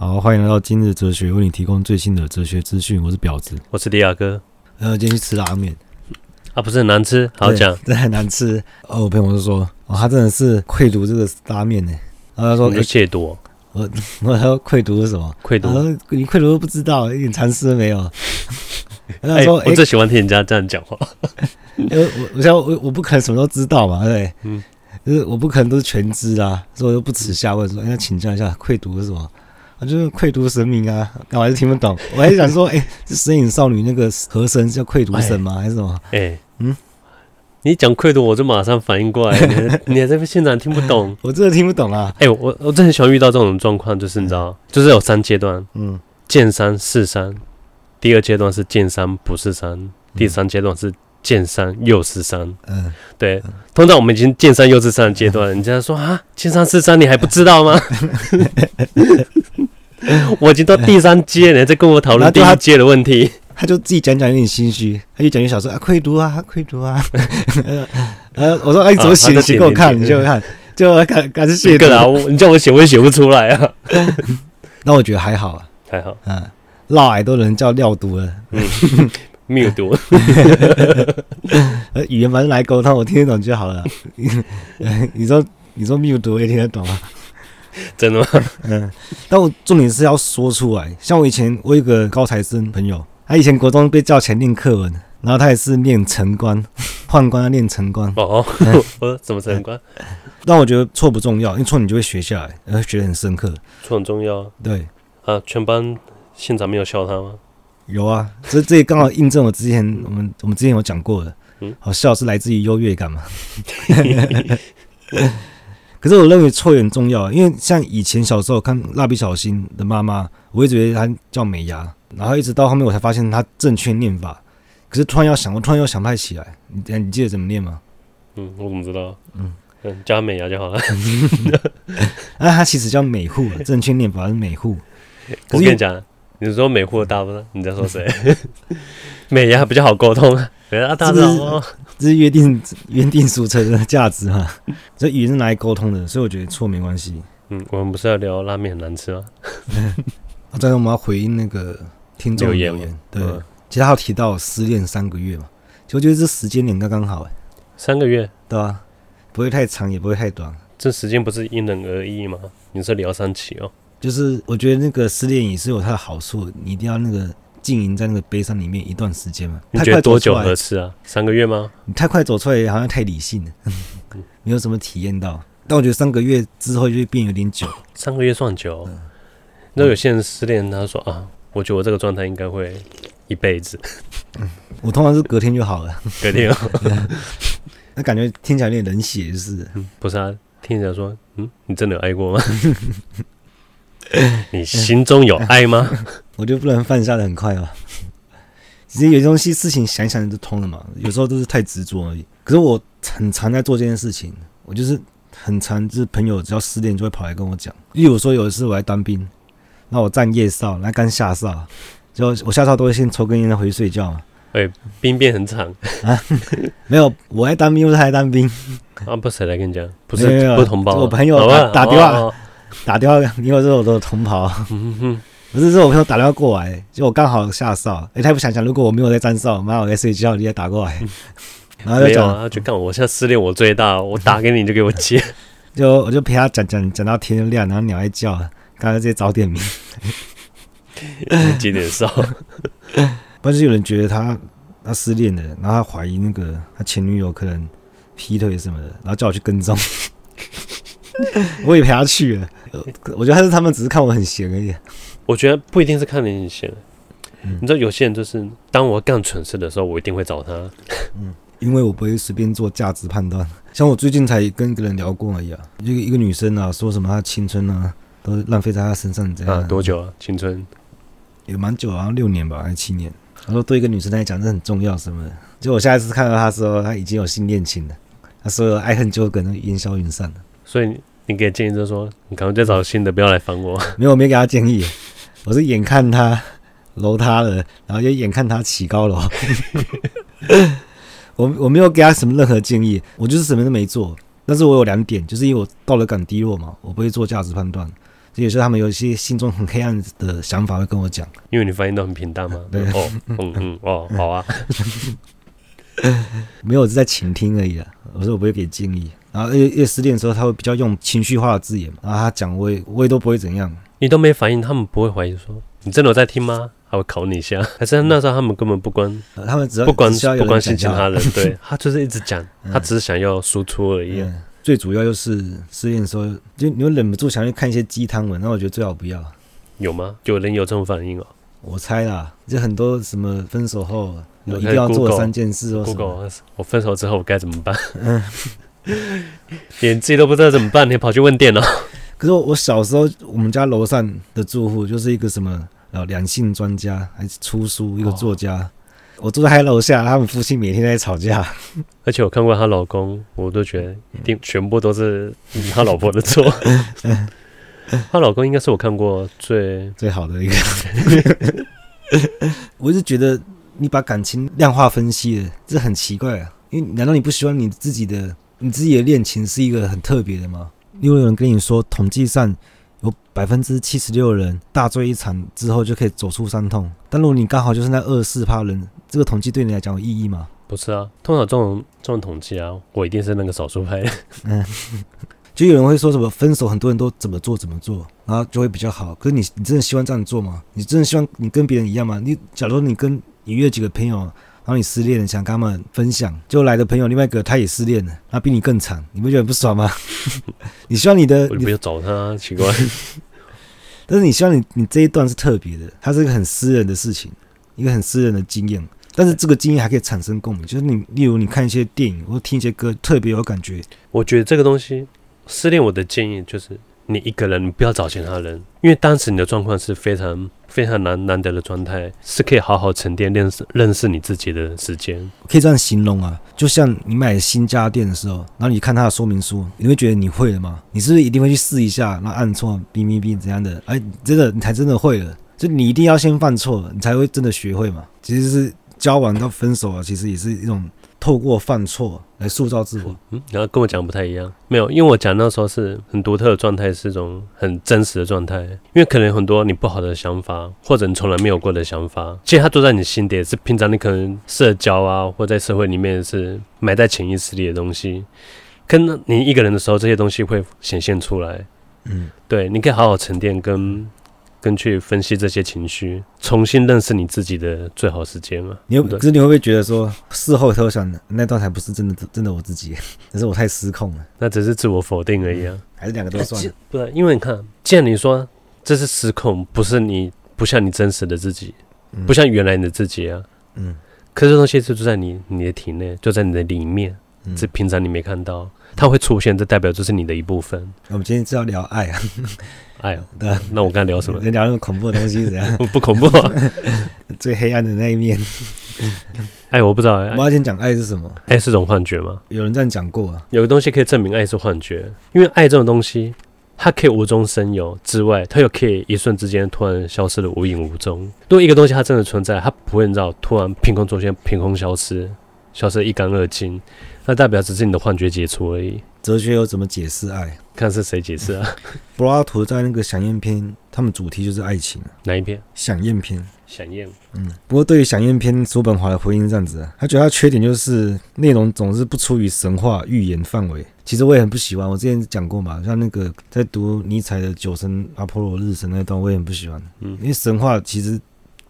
好，欢迎来到今日哲学，为你提供最新的哲学资讯。我是婊子，我是迪亚哥。然后，今天去吃拉面啊，不是很难吃，好讲，真的很难吃。哦，我朋友就说，哦，他真的是愧读这个拉面呢。然后他说，你亵渎。我 我说愧读是什么？愧读？你愧读都不知道，一点常识都没有。他说，我最喜欢听人家这样讲话。因 为我我想我我不可能什么都知道嘛，对，嗯，就是我不可能都是全知啊，所以我就不耻下问说，哎，请教一下，愧读是什么？啊，就是愧读神明啊，我还是听不懂。我还是想说，哎、欸，是神隐少女那个河神叫愧读神吗？还是什么？哎、欸，嗯，你讲愧读，我就马上反应过来。你你还在现场听不懂？我真的听不懂啊！哎、欸，我我真的很喜欢遇到这种状况，就是你知道，就是有三阶段，嗯，见山是山，第二阶段是见山不是山，第三阶段是见山又是山。嗯，对，通常我们已经见山又是山的阶段，人家说啊，见山是山，你还不知道吗？我已经到第三阶了，在跟我讨论第一阶的问题。他就自己讲讲有点心虚，他就讲句小说啊，窥读啊，窥读啊。呃，我说哎，你怎么写？你写给我看，你就看，就感感谢写个啊。你叫我写，我也写不出来啊。那我觉得还好啊，还好。嗯，嫪毐都能叫尿毒了，嗯，谬读。呃，语言反正来沟通，我听得懂就好了。你说，你说谬读，我也听得懂啊。真的吗？嗯，但我重点是要说出来。像我以前，我有个高材生朋友，他以前国中被叫起来念课文，然后他也是念城关，宦官要念城关。哦，我怎么城关？但我觉得错不重要，因为错你就会学下来，然后学得很深刻。错很重要。对啊，全班现场没有笑他吗？有啊，这这也刚好印证我之前我们我们之前有讲过的，嗯，好笑是来自于优越感嘛。可是我认为错也很重要，因为像以前小时候看蜡笔小新的妈妈，我一直以为她叫美伢，然后一直到后面我才发现她正确念法。可是突然要想，我突然又想不太起来。你你记得怎么念吗？嗯，我怎么知道？嗯嗯，叫美伢就好了。那 她其实叫美户，正确念法是美户。我跟你讲，你说美户的大不？你在说谁？美伢比较好沟通啊。啊，大家好。这是约定约定俗成的价值哈，这语言是拿来沟通的，所以我觉得错没关系。嗯，我们不是要聊拉面很难吃吗？啊，再来我们要回应那个听众留言。对，嗯、其实他有提到失恋三个月嘛，其实我觉得这时间点刚刚好哎。三个月，对啊，不会太长，也不会太短。这时间不是因人而异吗？你是聊三期哦。就是我觉得那个失恋也是有它的好处，你一定要那个。经营在那个悲伤里面一段时间嘛？你觉得多久合适啊？三个月吗？你太快走出来，好像太理性了，没有什么体验到。但我觉得三个月之后就会变有点久。三个月算久？嗯、那有些人失恋，他说啊，我觉得我这个状态应该会一辈子。嗯、我通常是隔天就好了，隔天、哦。那感觉听起来有点冷血，就是、嗯。不是啊，听起来说，嗯，你真的有爱过吗？你心中有爱吗？我就不能犯下的很快啊。其实有些东西事情想想就通了嘛。有时候都是太执着而已。可是我很常在做这件事情。我就是很常，就是朋友只要失恋就会跑来跟我讲。例如说有一次我来当兵，那我站夜哨，那刚下哨，就我下哨都会先抽根烟再回去睡觉嘛。哎、欸，兵变很长啊？没有，我来当兵不是还当兵啊？不是谁来跟你讲？不是，不同胞、啊。我朋友打打电话。打电话，因为这是我的同袍，不是，是我朋友打电话过来，就我刚好下哨，哎、欸，他也不想想，如果我没有在站哨，妈，我在睡觉，你也打过来，然后就讲，他就干我现在失恋，我最大，我打给你，你就给我接，就我就陪他讲讲讲到天亮，然后鸟在叫，刚才直接早点名，接点哨？不是有人觉得他他失恋了，然后他怀疑那个他前女友可能劈腿什么的，然后叫我去跟踪。我也陪他去了，我觉得还是他们只是看我很闲而已。我觉得不一定是看你很闲，嗯、你知道有些人就是当我干蠢事的时候，我一定会找他。嗯，因为我不会随便做价值判断。像我最近才跟一个人聊过而已啊，一个一个女生啊，说什么她青春啊都浪费在她身上这样。啊，多久啊？青春也蛮久，好像六年吧，还是七年？她说对一个女生来讲这很重要什么的。就我下一次看到她的时候，她已经有新恋情了，她所有爱恨纠葛都烟消云散了。所以你给建议就是说，你赶快再找新的，不要来烦我。没有，我没给他建议，我是眼看他楼塌了，然后就眼看他起高楼。我我没有给他什么任何建议，我就是什么都没做。但是我有两点，就是因为我道德感低落嘛，我不会做价值判断。就有时候他们有一些心中很黑暗的想法会跟我讲，因为你反应都很平淡嘛。对，哦，嗯嗯，哦，好啊。没有，我是在倾听而已啊。我说我不会给建议。然后越越失恋的时候，他会比较用情绪化的字眼，然后他讲我也我也都不会怎样。你都没反应，他们不会怀疑说你真的有在听吗？他会考你一下？可是那时候他们根本不关，他们只要不关不关心其他人，对他就是一直讲，他只是想要输出而已。最主要就是失恋的时候，就你会忍不住想去看一些鸡汤文，那我觉得最好不要。有吗？有人有这种反应哦？我猜啦，就很多什么分手后有一定要做三件事哦。Google，我分手之后我该怎么办？嗯，连自己都不知道怎么办，你跑去问电脑。可是我小时候，我们家楼上的住户就是一个什么呃两性专家，还是出书一个作家。哦、我住在他楼下，他们夫妻每天在吵架。而且我看过她老公，我都觉得一定全部都是他老婆的错。她老公应该是我看过最最好的一个。我一直觉得你把感情量化分析了，这很奇怪啊！因为难道你不希望你自己的你自己的恋情是一个很特别的吗？因为有人跟你说，统计上有百分之七十六人大醉一场之后就可以走出伤痛，但如果你刚好就是那二四趴人，这个统计对你来讲有意义吗？不是啊，通常这种这种统计啊，我一定是那个少数派。嗯，就有人会说什么分手，很多人都怎么做怎么做，然后就会比较好。可是你你真的希望这样做吗？你真的希望你跟别人一样吗？你假如你跟你约几个朋友。然后你失恋了，想跟他们分享，就来的朋友另外一个他也失恋了，他比你更惨，你不觉得不爽吗？你希望你的，我就不要找他，奇怪。但是你希望你你这一段是特别的，它是一个很私人的事情，一个很私人的经验。但是这个经验还可以产生共鸣，就是你例如你看一些电影或者听一些歌，特别有感觉。我觉得这个东西失恋，我的建议就是。你一个人，你不要找其他人，因为当时你的状况是非常非常难难得的状态，是可以好好沉淀、认识认识你自己的时间。可以这样形容啊，就像你买新家电的时候，然后你看它的说明书，你会觉得你会了吗？你是不是一定会去试一下，然后按错，哔哔哔怎样的？哎，真的你才真的会了。就你一定要先犯错，你才会真的学会嘛。其实是交往到分手啊，其实也是一种。透过犯错来塑造自我，嗯，然后跟我讲不太一样，没有，因为我讲那时候是很独特的状态，是一种很真实的状态，因为可能很多你不好的想法，或者你从来没有过的想法，其实它都在你心底，是平常你可能社交啊，或在社会里面是埋在潜意识里的东西，跟你一个人的时候，这些东西会显现出来，嗯，对，你可以好好沉淀跟。跟去分析这些情绪，重新认识你自己的最好时间嘛？你有，可是你会不会觉得说，事后偷想的那段才不是真的，真的我自己，只是我太失控了？那只是自我否定而已啊，嗯、还是两个都算？不是，因为你看，既然你说这是失控，不是你不像你真实的自己，嗯、不像原来你的自己啊，嗯，可是这东西就在你你的体内，就在你的里面，这、嗯、平常你没看到，它会出现，这代表就是你的一部分。我们今天是要聊爱啊。哎呦，对，那我刚才聊什么？聊那么恐怖的东西怎样？不恐怖，啊 最黑暗的那一面。哎，我不知道。我要先讲爱是什么？爱是种幻觉吗？有人这样讲过啊。有个东西可以证明爱是幻觉，因为爱这种东西，它可以无中生有之外，它又可以一瞬之间突然消失的无影无踪。如果一个东西它真的存在，它不会让突然凭空出现，凭空消失，消失一干二净，那代表只是你的幻觉解除而已。哲学又怎么解释爱？看是谁解释啊？柏拉图在那个《饗宴篇》，他们主题就是爱情。哪一篇？《饗宴篇》。饗宴。嗯。不过对于《饗宴篇》，叔本华的回应是这样子啊，他觉得他缺点就是内容总是不出于神话预言范围。其实我也很不喜欢，我之前讲过嘛，像那个在读尼采的《酒神阿波罗日神》那段，我也很不喜欢。嗯。因为神话其实。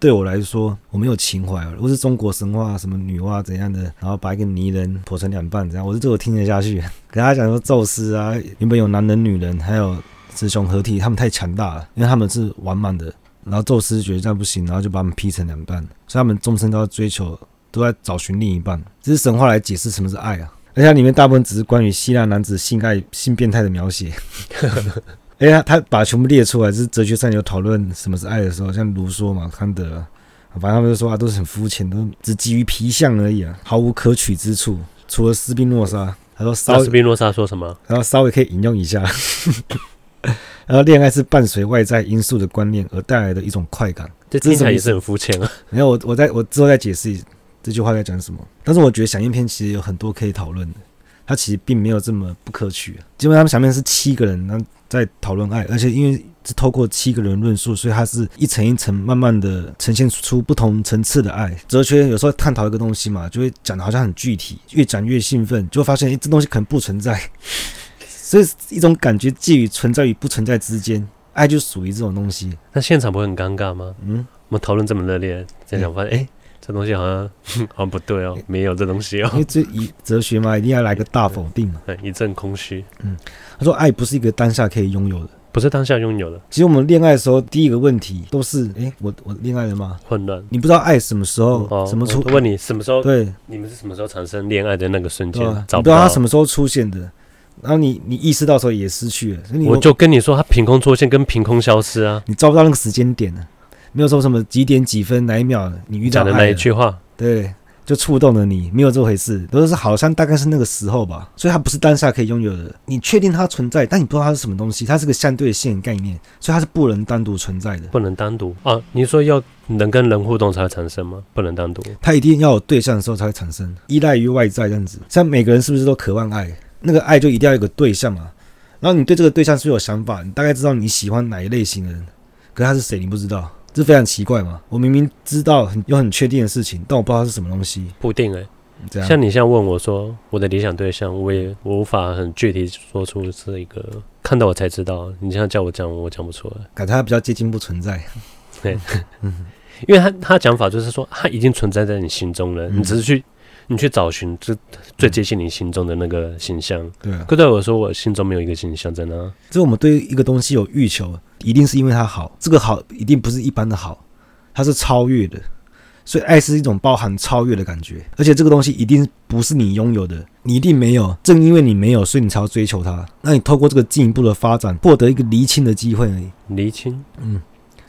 对我来说，我没有情怀。如果是中国神话，什么女娲怎样的，然后把一个泥人剖成两半，这样我是这我听得下去。跟他讲说，宙斯啊，原本有男人、女人，还有雌雄合体，他们太强大了，因为他们是完满的。然后宙斯觉得这样不行，然后就把他们劈成两半，所以他们终身都要追求，都在找寻另一半。这是神话来解释什么是爱啊，而且它里面大部分只是关于希腊男子性爱、性变态的描写。哎呀，他把全部列出来，就是哲学上有讨论什么是爱的时候，像卢梭嘛、康德，反正他们就说啊，都是很肤浅，都只基于皮相而已啊，毫无可取之处。除了斯宾诺莎，他说稍，斯宾诺莎说什么？然后稍微可以引用一下，然后恋爱是伴随外在因素的观念而带来的一种快感。这听起来也是很肤浅啊。然后，我我再我之后再解释这句话在讲什么。但是我觉得《响应篇》其实有很多可以讨论的。他其实并没有这么不可取。基本上他们前面是七个人，那在讨论爱，而且因为是透过七个人论述，所以它是一层一层慢慢的呈现出不同层次的爱。哲学有时候探讨一个东西嘛，就会讲的好像很具体，越讲越兴奋，就会发现诶，这东西可能不存在。所以一种感觉介于存在与不存在之间，爱就属于这种东西。那现场不会很尴尬吗？嗯，我们讨论这么热烈，在想发现诶。欸这东西好像好像 不对哦，没有这东西哦。因为这以哲学嘛，一定要来个大否定嘛，对，一阵空虚。嗯，他说爱不是一个当下可以拥有的，不是当下拥有的。其实我们恋爱的时候，第一个问题都是：哎，我我恋爱了吗？混乱，你不知道爱什么时候、哦、什么出？问你什么时候？对，你们是什么时候产生恋爱的那个瞬间？啊、找不，不知道他什么时候出现的，然后你你意识到时候也失去了。我就跟你说，他凭空出现跟凭空消失啊，你找不到那个时间点了，没有说什么几点几分哪一秒你遇到讲的那一句话。对，就触动了你，没有这回事，都是好像大概是那个时候吧，所以它不是当下可以拥有的。你确定它存在，但你不知道它是什么东西，它是个相对性概念，所以它是不能单独存在的。不能单独啊？你说要能跟人互动才会产生吗？不能单独，它一定要有对象的时候才会产生，依赖于外在这样子。像每个人是不是都渴望爱？那个爱就一定要有个对象嘛。然后你对这个对象是有想法，你大概知道你喜欢哪一类型的人，可是他是谁你不知道。这非常奇怪嘛！我明明知道很有很确定的事情，但我不知道是什么东西。不定哎、欸，像你现在问我说我的理想对象，我也我无法很具体说出是一个，看到我才知道。你现在叫我讲，我讲不出来。感觉他比较接近不存在。对，因为他他讲法就是说，他已经存在在你心中了，嗯、你只是去。你去找寻最最接近你心中的那个形象，嗯、对啊。可对我说，我心中没有一个形象在那。就我们对一个东西有欲求，一定是因为它好。这个好一定不是一般的好，它是超越的。所以爱是一种包含超越的感觉，而且这个东西一定不是你拥有的，你一定没有。正因为你没有，所以你才要追求它。那你透过这个进一步的发展，获得一个厘清的机会而已。厘清，嗯，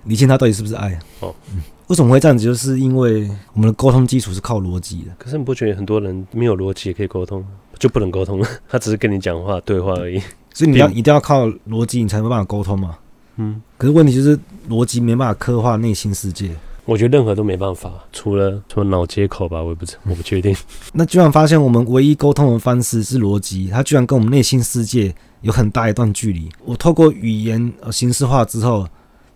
厘清它到底是不是爱？哦，嗯。为什么会这样子？就是因为我们的沟通基础是靠逻辑的。可是你不觉得很多人没有逻辑也可以沟通，就不能沟通了？他只是跟你讲话对话而已。所以你要一定要靠逻辑，你才没办法沟通嘛。嗯。可是问题就是逻辑没办法刻画内心世界。我觉得任何都没办法，除了除了脑接口吧，我也不知我不确定。那居然发现我们唯一沟通的方式是逻辑，它居然跟我们内心世界有很大一段距离。我透过语言呃形式化之后。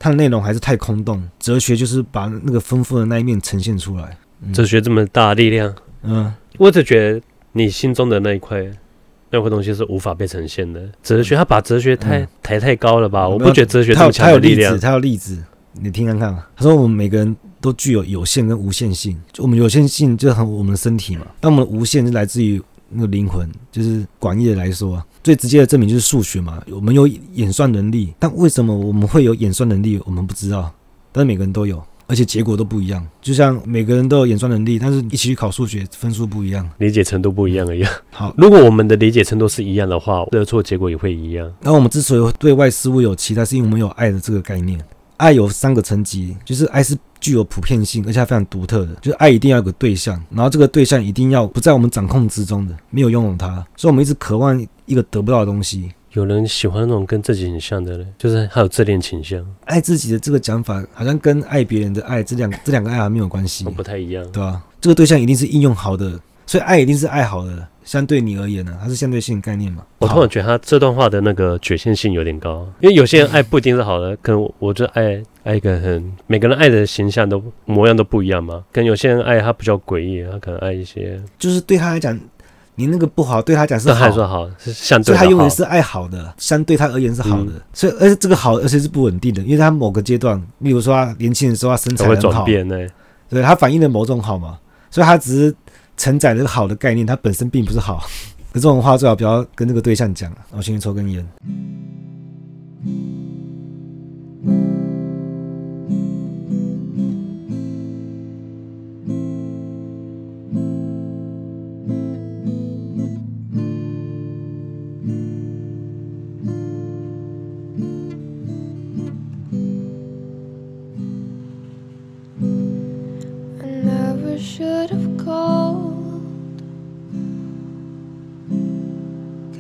它的内容还是太空洞，哲学就是把那个丰富的那一面呈现出来。嗯、哲学这么大的力量，嗯，我只觉得你心中的那一块那块东西是无法被呈现的。哲学，他把哲学太、嗯、抬太高了吧？我不觉得哲学这么强的力量。他有例子，你听看看。他说我们每个人都具有有限跟无限性，就我们有限性就很我们的身体嘛，那我们的无限是来自于那个灵魂，就是广义的来说。最直接的证明就是数学嘛，我们有演算能力，但为什么我们会有演算能力，我们不知道。但是每个人都有，而且结果都不一样。就像每个人都有演算能力，但是一起去考数学，分数不一样，理解程度不一样而已。好，如果我们的理解程度是一样的话，得出结果也会一样。那我们之所以对外事物有期待，是因为我们有爱的这个概念。爱有三个层级，就是爱是具有普遍性，而且它非常独特的，就是爱一定要有个对象，然后这个对象一定要不在我们掌控之中的，没有拥有它，所以我们一直渴望一个得不到的东西。有人喜欢那种跟自己很像的人，就是还有自恋倾向。爱自己的这个讲法，好像跟爱别人的爱这两这两个爱还没有关系，不太一样，对吧？这个对象一定是应用好的，所以爱一定是爱好的。相对你而言呢，它是相对性概念嘛？我突然觉得他这段话的那个局限性有点高，因为有些人爱不一定是好的，可能我就爱爱一个很每个人爱的形象都模样都不一样嘛。跟有些人爱他比较诡异，他可能爱一些，就是对他来讲，你那个不好，对他讲是好，他说好是相对，所以他永远是爱好的，相对他而言是好的。嗯、所以而且这个好，而且是不稳定的，因为他某个阶段，例如说他年轻的时候，他身材很好，会转变呢，对，他反映了某种好嘛，所以他只是承载了好的概念，它本身并不是好。可这种话最好不要跟那个对象讲。我先去抽根烟。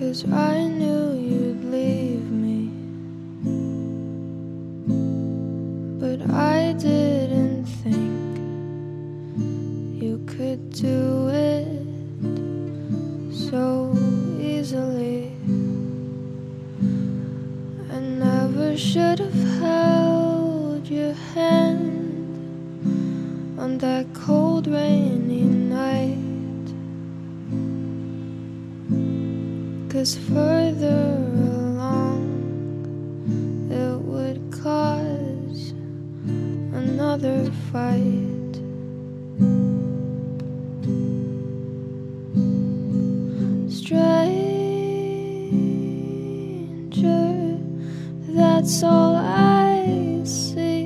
Cause I knew you'd leave me. But I didn't think You could do it So easily. I never should have held your hand On that cold rain Cause further along, it would cause another fight. Stranger, that's all I see.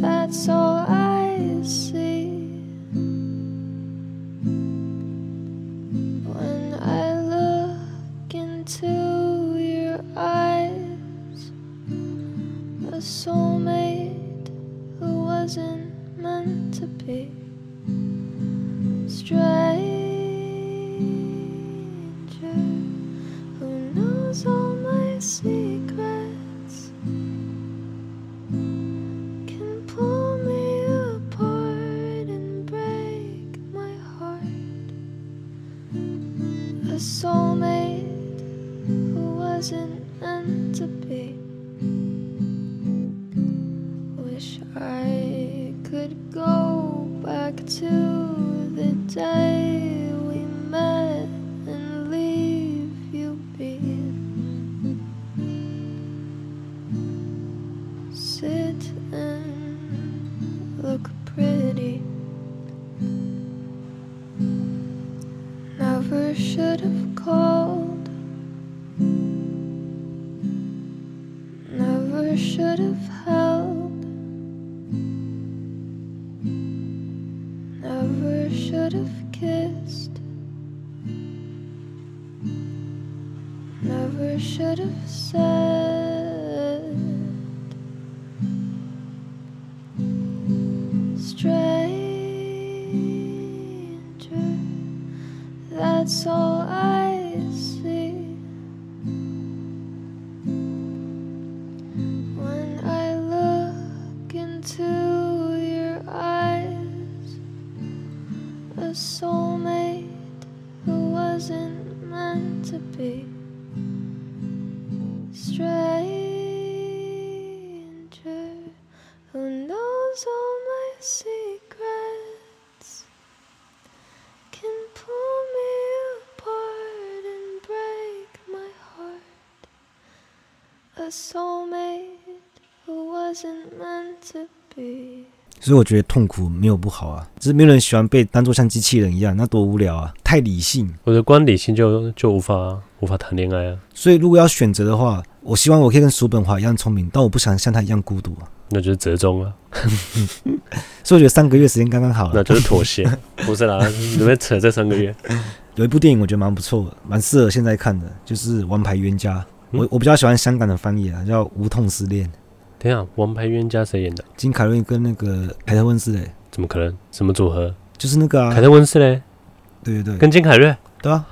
That's all I see. When I look into your eyes, a soulmate who wasn't meant to be. A soulmate who wasn't meant to be. 所以我觉得痛苦没有不好啊，只是没有人喜欢被当做像机器人一样，那多无聊啊！太理性，我的光理性就就无法无法谈恋爱啊。所以如果要选择的话，我希望我可以跟叔本华一样聪明，但我不想像他一样孤独啊。那就是折中啊。所以我觉得三个月时间刚刚好，那就是妥协。不是啦，你们扯这三个月。有一部电影我觉得蛮不错的，蛮适合现在看的，就是《王牌冤家》。嗯。我我比较喜欢香港的翻译啊，叫《无痛失恋》。等一下，《王牌冤家》谁演的？金凯瑞跟那个凯特温丝蕾。怎么可能？什么组合？就是那个啊，凯特温丝蕾。对对对，跟金凯瑞，对啊，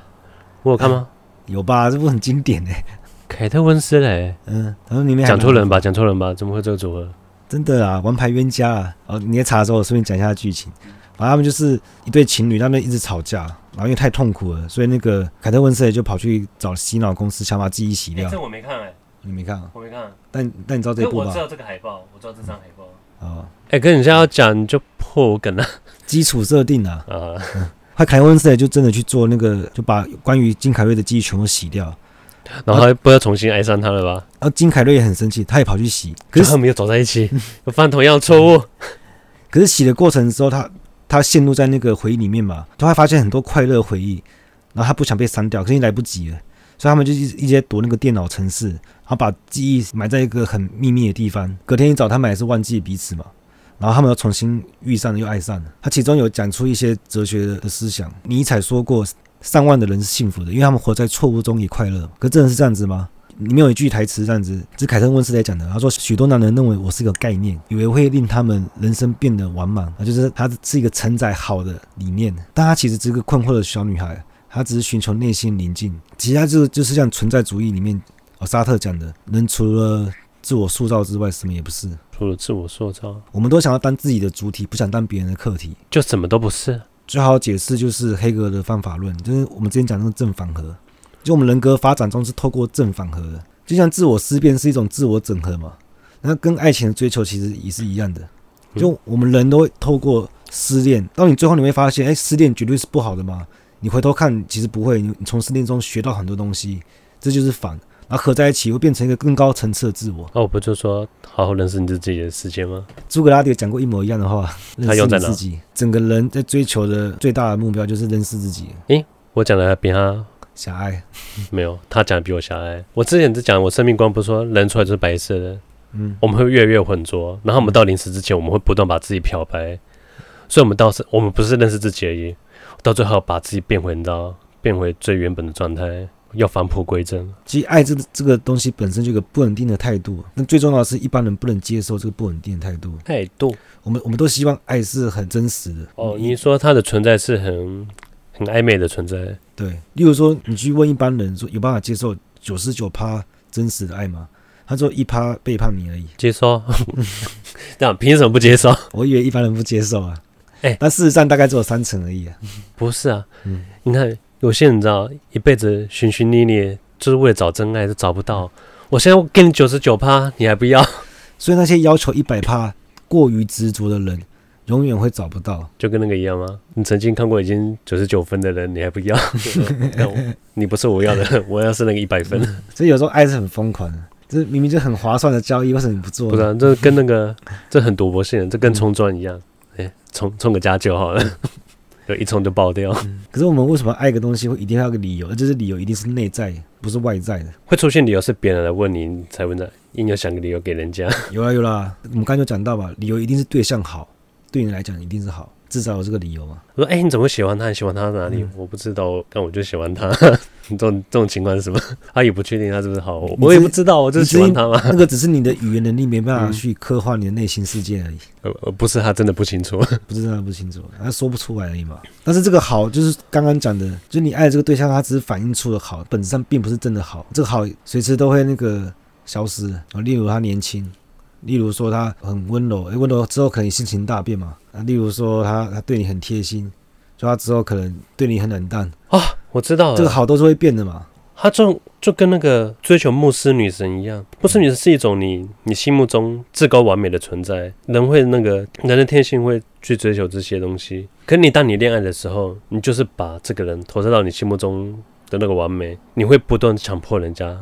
我有看吗？有吧，这部很经典哎。凯特温丝蕾，嗯，然后里面讲错人吧，讲错人吧，怎么会这个组合？真的啊，王牌冤家啊！哦，你也查的时候，我顺便讲一下剧情。反正他们就是一对情侣，他们一直吵架，然后因为太痛苦了，所以那个凯特温丝蕾就跑去找洗脑公司，想把记忆洗掉。这我没看哎，你没看？我没看。但但你知道这部吧？我知道这个海报，我知道这张海报。哦，哎，跟你现在要讲就破梗了，基础设定啊。啊，他凯特温丝蕾就真的去做那个，就把关于金凯瑞的记忆全部洗掉。然后他不要重新爱上他了吧？然后金凯瑞也很生气，他也跑去洗，可是他们没有走在一起，又 犯同样的错误。可是洗的过程之后，他他陷入在那个回忆里面嘛，他会发现很多快乐回忆，然后他不想被删掉，可是来不及了，所以他们就一直一直在躲那个电脑城市，然后把记忆埋在一个很秘密的地方。隔天一早，他们还是忘记彼此嘛，然后他们又重新遇上了，又爱上了。他其中有讲出一些哲学的思想，尼采说过。上万的人是幸福的，因为他们活在错误中也快乐。可真的是这样子吗？里面有一句台词这样子，是凯特温斯莱讲的。他说：“许多男人认为我是一个概念，以为会令他们人生变得完满，啊，就是他是一个承载好的理念。但他其实是个困惑的小女孩，她只是寻求内心宁静。其实他就就是像存在主义里面，哦，沙特讲的，人除了自我塑造之外，什么也不是。除了自我塑造，我们都想要当自己的主体，不想当别人的客体，就什么都不是。”最好解释就是黑格尔的方法论，就是我们之前讲那个正反合，就我们人格发展中是透过正反合的，就像自我思辨是一种自我整合嘛，那跟爱情的追求其实也是一样的，就我们人都会透过失恋，到你最后你会发现，哎，失恋绝对是不好的嘛，你回头看其实不会，你从失恋中学到很多东西，这就是反。然后合在一起会变成一个更高层次的自我。那我不就说好好认识你自己的世界吗？诸葛拉底讲过一模一样的话，他用在哪？认识自己。整个人在追求的最大的目标就是认识自己。诶，我讲的比他狭隘，没有，他讲的比我狭隘。我之前只讲我生命观，不是说人出来就是白色的，嗯，我们会越来越浑浊，然后我们到临死之前，我们会不断把自己漂白，所以我们到是，我们不是认识自己而已，到最后把自己变回到变回最原本的状态。要返璞归真。其实爱这个这个东西本身就有个不稳定的态度，那最重要的是一般人不能接受这个不稳定的态度。态度，我们我们都希望爱是很真实的。哦，你说它的存在是很很暧昧的存在。对，例如说你去问一般人说有办法接受九十九趴真实的爱吗？他说一趴背叛你而已。接受？这样凭什么不接受？我以为一般人不接受啊。哎、欸，但事实上大概只有三成而已啊。不是啊，嗯，你看。有些人知道，一辈子寻寻觅觅，就是为了找真爱，都找不到。我现在给你九十九趴，你还不要？所以那些要求一百趴、过于执着的人，永远会找不到。就跟那个一样吗？你曾经看过已经九十九分的人，你还不要？你不是我要的，我要是那个一百分。所以有时候爱是很疯狂的，这明明就很划算的交易，为什么你不做？不是、啊，这跟那个这很赌博性的，这跟冲钻一样。哎、嗯，冲冲个加就好了。就一冲就爆掉、嗯。可是我们为什么爱一个东西会一定要有个理由？而这是理由一定是内在，不是外在的。会出现理由是别人来问你才问的，硬要想个理由给人家。有啦有啦，我们刚才就讲到吧，理由一定是对象好，对你来讲一定是好。至少有这个理由嘛？我说，哎、欸，你怎么会喜欢他？你喜欢他哪里？嗯、我不知道，但我就喜欢他。这种这种情况是什么？他也不确定他是不是好，我也不知道，我就是喜欢他嘛。那个只是你的语言能力没办法去刻画你的内心世界而已。呃、嗯，不是他真的不清楚，不是真的不清楚，他说不出来而已嘛。但是这个好，就是刚刚讲的，就是你爱的这个对象，他只是反映出了好，本质上并不是真的好。这个好随时都会那个消失。例如他年轻。例如说他很温柔，诶，温柔之后可能性情大变嘛。啊，例如说他他对你很贴心，就他之后可能对你很冷淡啊。我知道了，这个好都是会变的嘛。他就就跟那个追求牧师女神一样，牧师女神是一种你你心目中至高完美的存在，人会那个人的天性会去追求这些东西。可你当你恋爱的时候，你就是把这个人投射到你心目中的那个完美，你会不断强迫人家。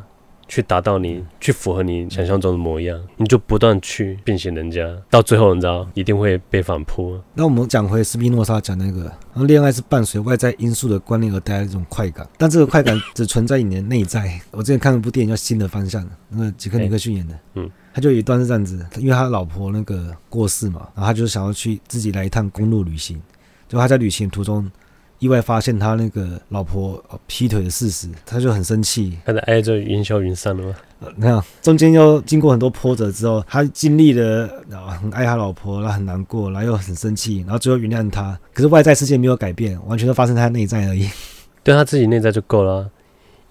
去达到你，去符合你想象中的模样，你就不断去变形人家，到最后你知道一定会被反扑。那我们讲回斯宾诺莎讲那个，然后恋爱是伴随外在因素的观念而带来的一种快感，但这个快感只存在你的内在。我之前看了部电影叫《新的方向》，那个杰克尼克逊演的，嗯，他就有一段是这样子，因为他老婆那个过世嘛，然后他就想要去自己来一趟公路旅行，就他在旅行途中意外发现他那个老婆劈腿的事实，他就很生气，他在爱就云消云散了吗？那样中间又经过很多波折之后，他经历了很爱他老婆，然后很难过，然后又很生气，然后最后原谅他。可是外在世界没有改变，完全都发生在他内在而已。对他自己内在就够了，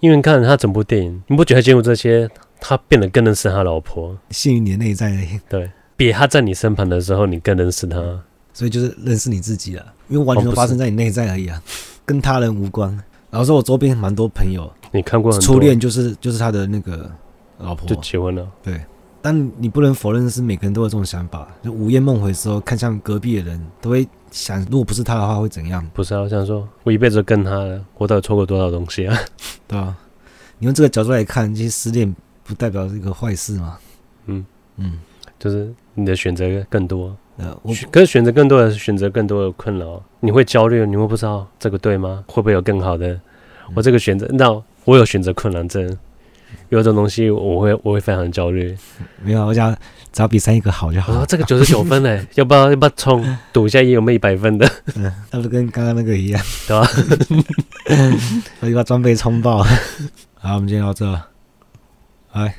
因为你看他整部电影，你不觉得经过这些，他变得更认识他老婆？幸运你的内在而已。对，比他在你身旁的时候，你更认识他。所以就是认识你自己了，因为完全都发生在你内在而已啊，跟他人无关。然后说我周边蛮多朋友，你看过初恋就是就是他的那个老婆就结婚了，对。但你不能否认的是，每个人都有这种想法。就午夜梦回的时候，看向隔壁的人，都会想，如果不是他的话，会怎样？不是啊，我想说，我一辈子跟他了，我到底错过多少东西啊？对啊，你用这个角度来看，其实失恋不代表是一个坏事嘛。嗯嗯，就是你的选择更多。呃，我可是选择更多的选择更多的困扰，你会焦虑，你会不知道这个对吗？会不会有更好的？我这个选择，那我有选择困难症，有种东西我会我会非常焦虑。没有，我想只要比上一个好就好。哦，这个九十九分 嘞，要不要要不要冲赌一下，也有没有一百分的？嗯，那不跟刚刚那个一样，对吧？所以把装备冲爆。好，我们今天到这，来。